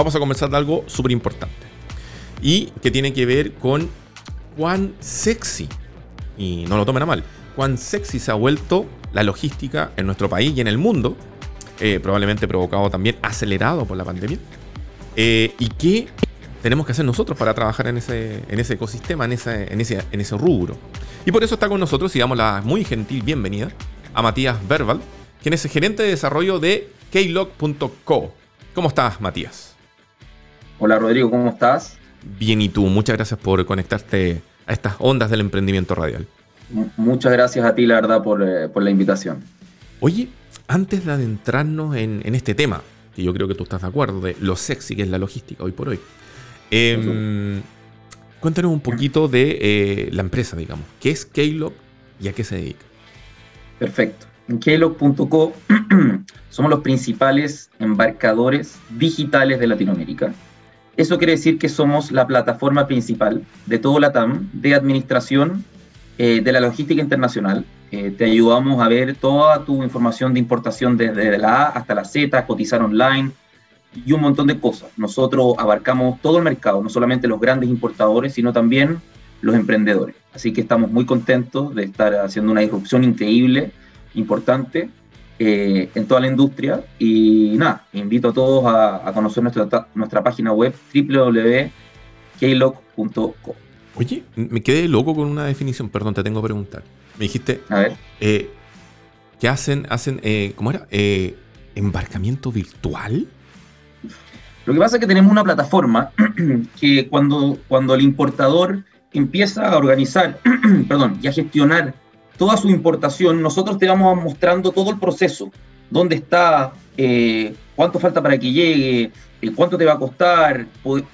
vamos a conversar de algo súper importante y que tiene que ver con cuán sexy, y no lo tomen a mal, cuán sexy se ha vuelto la logística en nuestro país y en el mundo, eh, probablemente provocado también, acelerado por la pandemia, eh, y qué tenemos que hacer nosotros para trabajar en ese, en ese ecosistema, en ese, en, ese, en ese rubro. Y por eso está con nosotros y damos la muy gentil bienvenida a Matías Verbal, quien es gerente de desarrollo de keylog.co. ¿Cómo estás, Matías? Hola, Rodrigo, ¿cómo estás? Bien, ¿y tú? Muchas gracias por conectarte a estas ondas del emprendimiento radial. muchas gracias a ti, la verdad, eh, por, la invitación. Oye, antes de adentrarnos en, este tema, que yo creo que tú estás de acuerdo, de lo sexy que es la logística hoy por hoy, em, cuéntanos un poquito de eh, la empresa, digamos. ¿Qué es Keylog y a qué se dedica? Perfecto. En keylog.co somos los principales embarcadores digitales de Latinoamérica eso quiere decir que somos la plataforma principal de todo la TAM de administración eh, de la logística internacional. Eh, te ayudamos a ver toda tu información de importación desde la A hasta la Z, cotizar online y un montón de cosas. Nosotros abarcamos todo el mercado, no solamente los grandes importadores, sino también los emprendedores. Así que estamos muy contentos de estar haciendo una disrupción increíble, importante, eh, en toda la industria. Y nada, invito a todos a, conocer nuestra, nuestra página web www.keylog.co. Oye, me quedé loco con una definición, perdón, te tengo que preguntar. Me dijiste a ver. Eh, que hacen, hacen eh, ¿cómo era? ¿Embarcamiento virtual? Lo que pasa es que tenemos una plataforma que cuando, cuando el importador empieza a organizar, perdón, y a gestionar toda su importación, nosotros te vamos mostrando todo el proceso, dónde está, eh, cuánto falta para que llegue, eh, cuánto te va a costar,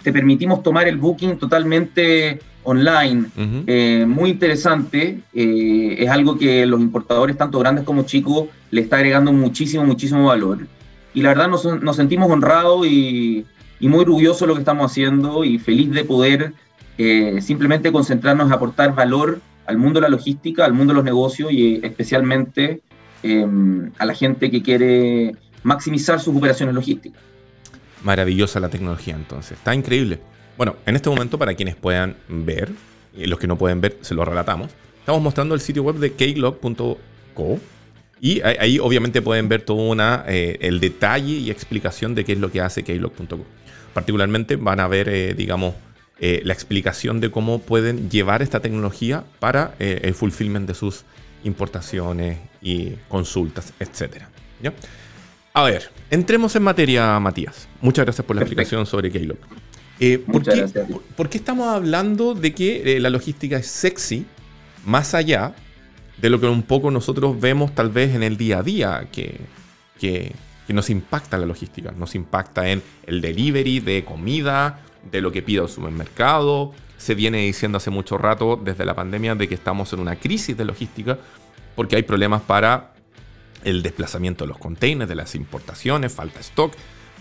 te permitimos tomar el booking totalmente online, eh, muy interesante, es algo que los importadores, tanto grandes como chicos, le está agregando muchísimo, muchísimo valor. Y la verdad nos, sentimos honrados y, y, muy orgullosos de lo que estamos haciendo y feliz de poder simplemente concentrarnos en aportar valor al mundo de la logística, al mundo de los negocios y especialmente em, a la gente que quiere maximizar sus operaciones logísticas. Maravillosa la tecnología entonces, está increíble. Bueno, en este momento para quienes puedan ver, y los que no pueden ver se lo relatamos, estamos mostrando el sitio web de keylog.co y ahí, obviamente pueden ver todo eh, el detalle y explicación de qué es lo que hace keylog.co. Particularmente van a ver, eh, digamos, eh, la explicación de cómo pueden llevar esta tecnología para eh, el fulfillment de sus importaciones y consultas, etc. A ver, entremos en materia, Matías. Muchas gracias por la explicación sobre Keylog. Eh, ¿por, qué, por, qué, estamos hablando de que la logística es sexy más allá de lo que un poco nosotros vemos tal vez en el día a día que, que, que nos impacta la logística? Nos impacta en el delivery de comida, de lo que pide el supermercado. Se viene diciendo hace mucho rato, desde la pandemia, de que estamos en una crisis de logística porque hay problemas para el desplazamiento de los containers, de las importaciones, falta stock.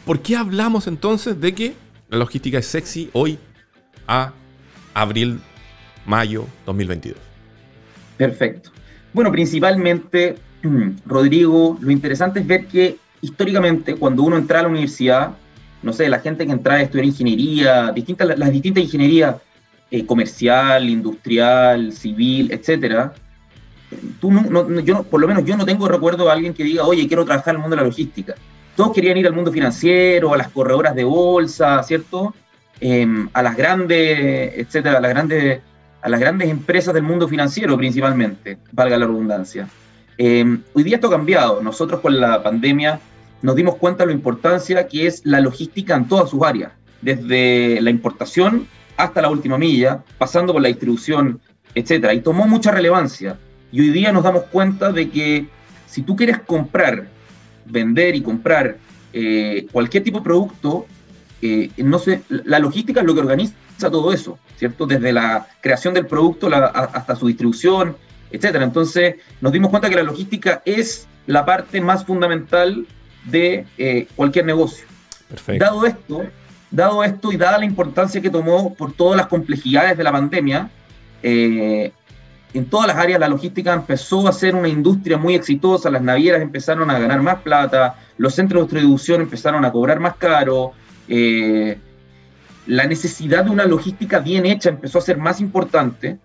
¿Por qué hablamos entonces de que la logística es sexy hoy a abril, mayo 2022? Perfecto. Bueno, principalmente, Rodrigo, lo interesante es ver que históricamente cuando uno entra a la universidad, no sé, la gente que entra a estudiar ingeniería, distintas, las distintas ingenierías eh, comercial, industrial, civil, etcétera, tú no, yo, por lo menos yo no tengo recuerdo de alguien que diga, oye, quiero trabajar en el mundo de la logística. Todos querían ir al mundo financiero, a las corredoras de bolsa, ¿cierto? Em, a las grandes, etcétera, a las grandes, a las grandes empresas del mundo financiero principalmente, valga la redundancia. Em, hoy día esto ha cambiado. Nosotros con la pandemia nos dimos cuenta de la importancia que es la logística en todas sus áreas, desde la importación hasta la última milla, pasando por la distribución, etcétera, y tomó mucha relevancia. Y hoy día nos damos cuenta de que si tú quieres comprar, vender y comprar eh, cualquier tipo de producto, eh, no sé, la logística es lo que organiza todo eso, ¿cierto? Desde la creación del producto hasta su distribución, etcétera. Entonces nos dimos cuenta que la logística es la parte más fundamental de eh, cualquier negocio. Dado esto, dado esto y dada la importancia que tomó por todas las complejidades de la pandemia, eh, en todas las áreas la logística empezó a ser una industria muy exitosa, las navieras empezaron a ganar más plata, los centros de distribución empezaron a cobrar más caro, eh, la necesidad de una logística bien hecha empezó a ser más importante.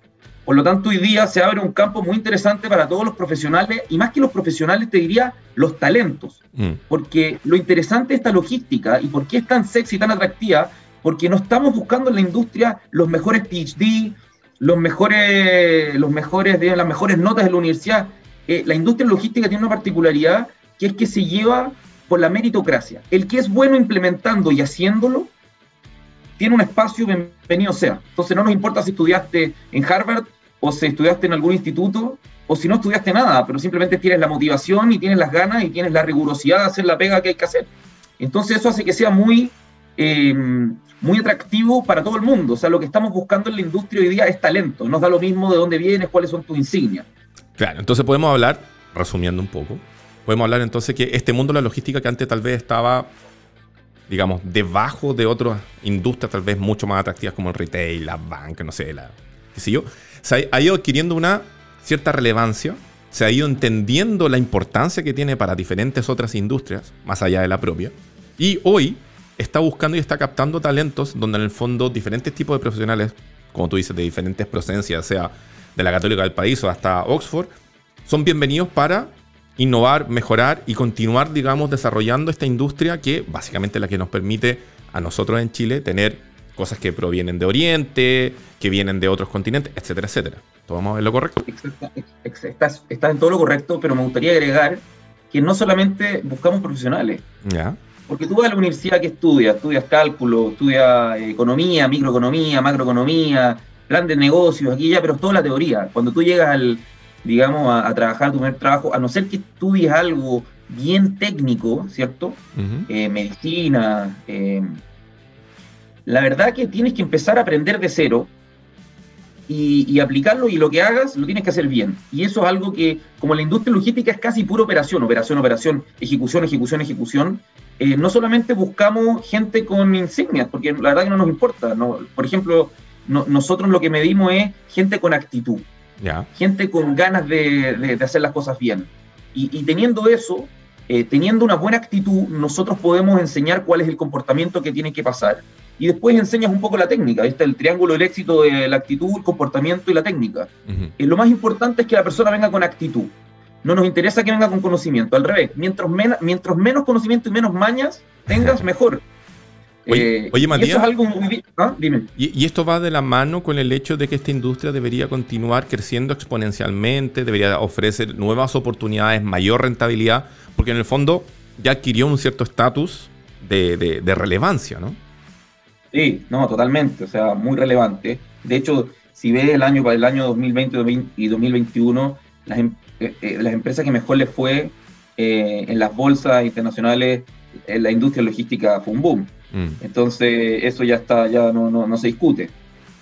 Por lo tanto, hoy día se abre un campo muy interesante para todos los profesionales, y más que los profesionales, te diría los talentos. Mm. Porque lo interesante de esta logística y por qué es tan sexy y tan atractiva, porque no estamos buscando en la industria los mejores PhD, los mejores, los mejores, las mejores notas de la universidad. Eh, la industria logística tiene una particularidad que es que se lleva por la meritocracia. El que es bueno implementando y haciéndolo, tiene un espacio, bienvenido sea. Entonces no nos importa si estudiaste en Harvard o si estudiaste en algún instituto o si no estudiaste nada, pero simplemente tienes la motivación y tienes las ganas y tienes la rigurosidad de hacer la pega que hay que hacer. Entonces eso hace que sea muy, eh, muy atractivo para todo el mundo. O sea, lo que estamos buscando en la industria hoy día es talento. Nos da lo mismo de dónde vienes, cuáles son tus insignias. Claro, entonces podemos hablar, resumiendo un poco, podemos hablar entonces que este mundo de la logística que antes tal vez estaba digamos, debajo de otras industrias tal vez mucho más atractivas como el retail, la banca, no sé, la, qué sé yo, se ha, ido adquiriendo una cierta relevancia, se ha ido entendiendo la importancia que tiene para diferentes otras industrias, más allá de la propia, y hoy está buscando y está captando talentos donde en el fondo diferentes tipos de profesionales, como tú dices, de diferentes procedencias, sea de la católica del país o hasta Oxford, son bienvenidos para innovar, mejorar y continuar, digamos, desarrollando esta industria que básicamente es la que nos permite a nosotros en Chile tener cosas que provienen de Oriente, que vienen de otros continentes, etcétera, etcétera. ¿Tomamos en lo correcto? Estás, estás en todo lo correcto, pero me gustaría agregar que no solamente buscamos profesionales. Ya. Porque tú vas a la universidad que estudias, estudias cálculo, estudias economía, microeconomía, macroeconomía, plan de negocios, aquí ya, pero es toda la teoría. Cuando tú llegas al, digamos, a, trabajar tu primer trabajo, a no ser que estudies algo bien técnico, ¿cierto? Eh, medicina. Eh, la verdad que tienes que empezar a aprender de cero y, aplicarlo y lo que hagas lo tienes que hacer bien. Y eso es algo que, como la industria logística es casi pura operación, operación, operación, ejecución, ejecución, ejecución, eh, no solamente buscamos gente con insignias, porque la verdad que no nos importa. ¿no? Por ejemplo, nosotros lo que medimos es gente con actitud. Gente con ganas de, hacer las cosas bien. Y, teniendo eso, eh, teniendo una buena actitud, nosotros podemos enseñar cuál es el comportamiento que tiene que pasar. Y después enseñas un poco la técnica. Está el triángulo del éxito de la actitud, el comportamiento y la técnica. Eh, lo más importante es que la persona venga con actitud. No nos interesa que venga con conocimiento. Al revés, mientras, mientras menos conocimiento y menos mañas tengas, mejor. Oye, eh, Matías. ¿ah? Y, esto va de la mano con el hecho de que esta industria debería continuar creciendo exponencialmente, debería ofrecer nuevas oportunidades, mayor rentabilidad, porque en el fondo ya adquirió un cierto estatus de, relevancia, ¿no? Sí, no, totalmente, o sea, muy relevante. De hecho, si ves el año para el año 2020 y 2021, las, em, eh, eh, las empresas que mejor les fue en las bolsas internacionales, en la industria logística fue un boom. Mm. Entonces, eso ya está, ya no, no, se discute.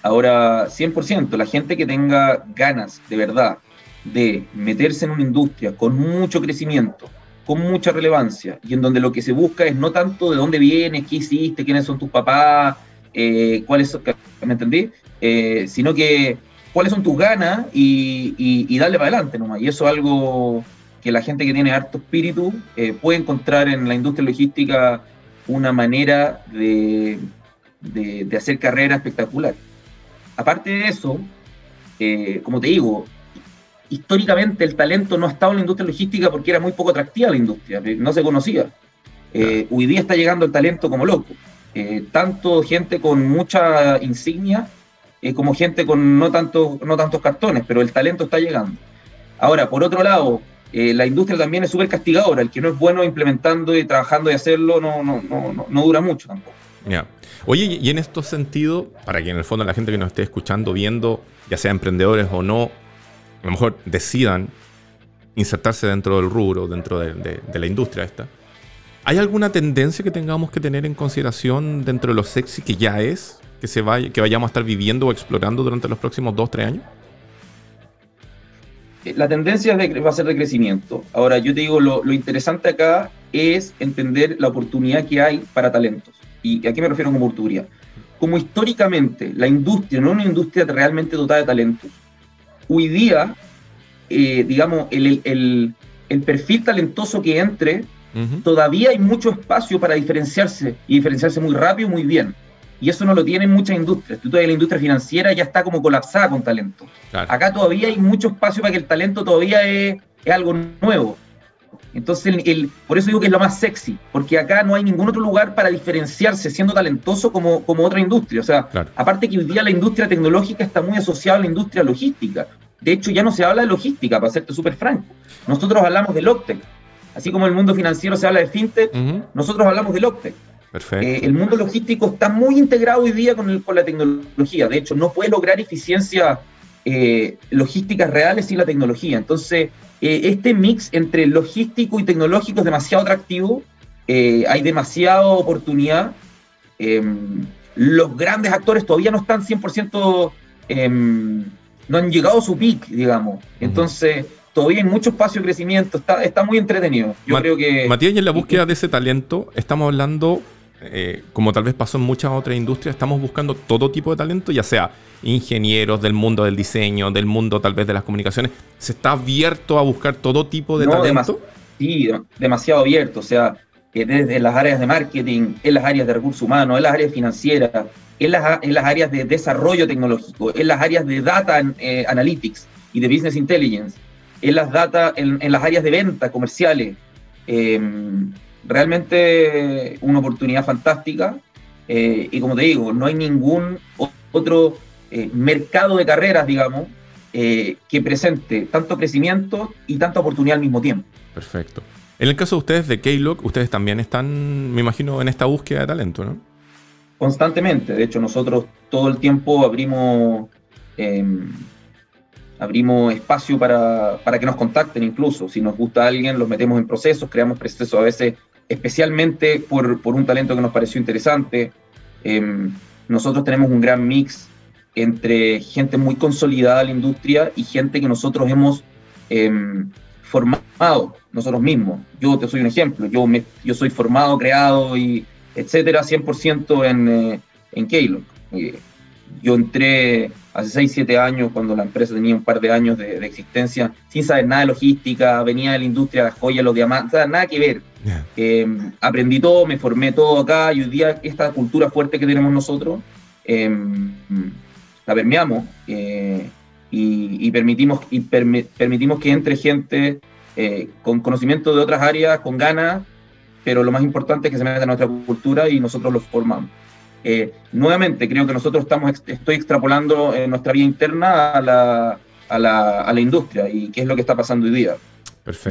Ahora, 100%, la gente que tenga ganas de verdad de meterse en una industria con mucho crecimiento, con mucha relevancia, y en donde lo que se busca es no tanto de dónde vienes, qué hiciste, quiénes son tus papás, eh, cuáles son, ¿me entendí? Eh, sino que cuáles son tus ganas y, darle para adelante nomás. Y eso es algo que la gente que tiene harto espíritu eh, puede encontrar en la industria logística una manera de, hacer carrera espectacular. Aparte de eso, como te digo, históricamente el talento no ha estado en la industria logística porque era muy poco atractiva la industria, no se conocía. Eh, hoy día está llegando el talento como loco. Eh, tanto gente con mucha insignia como gente con no, tanto, no tantos cartones, pero el talento está llegando. Ahora, por otro lado, eh, la industria también es súper castigadora. El que no es bueno implementando y trabajando y hacerlo no, no, no, no dura mucho tampoco. Oye, y en estos sentidos, para que en el fondo la gente que nos esté escuchando, viendo, ya sea emprendedores o no, a lo mejor decidan insertarse dentro del rubro, dentro de, la industria esta, ¿hay alguna tendencia que tengamos que tener en consideración dentro de lo sexy que ya es, que, se vaya, que vayamos a estar viviendo o explorando durante los próximos dos, tres años? la tendencia va a ser de crecimiento. Ahora, yo te digo, lo, interesante acá es entender la oportunidad que hay para talentos. ¿Y a qué me refiero con oportunidad? Como históricamente la industria no es una industria realmente dotada de talentos, hoy día, eh, digamos, el, perfil talentoso que entre todavía hay mucho espacio para diferenciarse y diferenciarse muy rápido y muy bien. Y eso no lo tienen muchas industrias. Tú todavía la industria financiera ya está como colapsada con talento. Acá todavía hay mucho espacio para que el talento todavía es, algo nuevo. Entonces, el, por eso digo que es lo más sexy, porque acá no hay ningún otro lugar para diferenciarse siendo talentoso como, como otra industria. O sea, aparte que hoy día la industria tecnológica está muy asociada a la industria logística. De hecho, ya no se habla de logística, para serte súper franco. Nosotros hablamos de Loctec. Así como el mundo financiero se habla de fintech, nosotros hablamos de Loctec. Perfecto. Eh, el mundo logístico está muy integrado hoy día con, la tecnología. De hecho, no puede lograr eficiencia eh, logísticas reales sin la tecnología. Entonces, eh, este mix entre logístico y tecnológico es demasiado atractivo. hay demasiada oportunidad. Em, los grandes actores todavía no están 100%, em, no han llegado a su peak, digamos. Entonces, todavía hay mucho espacio de crecimiento. Está, está muy entretenido. Yo creo que. Matías, y en la búsqueda de ese talento, estamos hablando eh, como tal vez pasó en muchas otras industrias, estamos buscando todo tipo de talento, ya sea ingenieros del mundo del diseño, del mundo tal vez de las comunicaciones. ¿Se está abierto a buscar todo tipo de talento? sí, demasiado abierto. O sea, que desde las áreas de marketing, en las áreas de recursos humanos, en las áreas financieras, en las, en las áreas de desarrollo tecnológico, en las áreas de data eh, analytics y de business intelligence, en las, data, en, las áreas de venta comerciales. Eh, realmente una oportunidad fantástica. Eh, y como te digo, no hay ningún otro eh, mercado de carreras, digamos, eh, que presente tanto crecimiento y tanta oportunidad al mismo tiempo. Perfecto. En el caso de ustedes de Keylog, ustedes también están, me imagino, en esta búsqueda de talento, ¿no? Constantemente. De hecho, nosotros todo el tiempo abrimos em, abrimos espacio para, para, que nos contacten incluso. Si nos gusta alguien, los metemos en procesos, creamos procesos a veces especialmente por, por un talento que nos pareció interesante. Em, nosotros tenemos un gran mix entre gente muy consolidada en la industria y gente que nosotros hemos em, formado nosotros mismos. Yo te soy un ejemplo, yo, me, yo soy formado, creado y etcétera, 100% en, eh, en Keylog. Eh, yo entré hace 6, 7 años, cuando la empresa tenía un par de años de, existencia, sin saber nada de logística, venía de la industria de las joyas, los diamantes, nada que ver. Em, aprendí todo, me formé todo acá y hoy día esta cultura fuerte que tenemos nosotros em, la permeamos eh, y, permitimos, permitimos que entre gente eh, con conocimiento de otras áreas, con ganas, pero lo más importante es que se meta en nuestra cultura y nosotros los formamos. Eh, nuevamente, creo que nosotros estamos, estoy extrapolando en nuestra vida interna a la, a, la, a la industria y qué es lo que está pasando hoy día.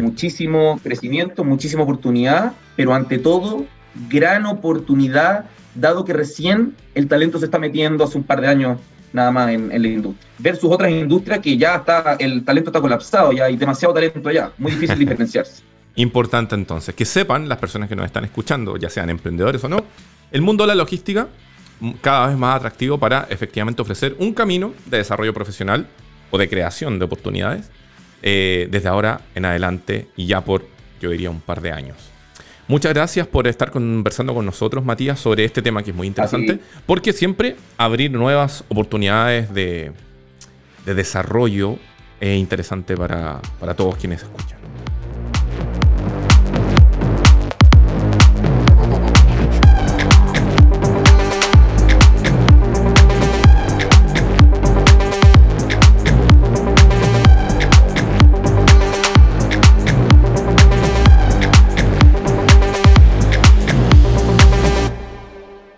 Muchísimo crecimiento, muchísima oportunidad, pero ante todo, gran oportunidad, dado que recién el talento se está metiendo hace un par de años nada más en, la industria. Versus otras industrias que ya está, el talento está colapsado, ya hay demasiado talento allá, muy difícil diferenciarse. Importante entonces, que sepan las personas que nos están escuchando, ya sean emprendedores o no, el mundo de la logística cada vez más atractivo para efectivamente ofrecer un camino de desarrollo profesional o de creación de oportunidades eh, desde ahora en adelante y ya por, yo diría, un par de años. Muchas gracias por estar conversando con nosotros, Matías, sobre este tema que es muy interesante, porque siempre abrir nuevas oportunidades de, desarrollo es interesante para, para todos quienes escuchan.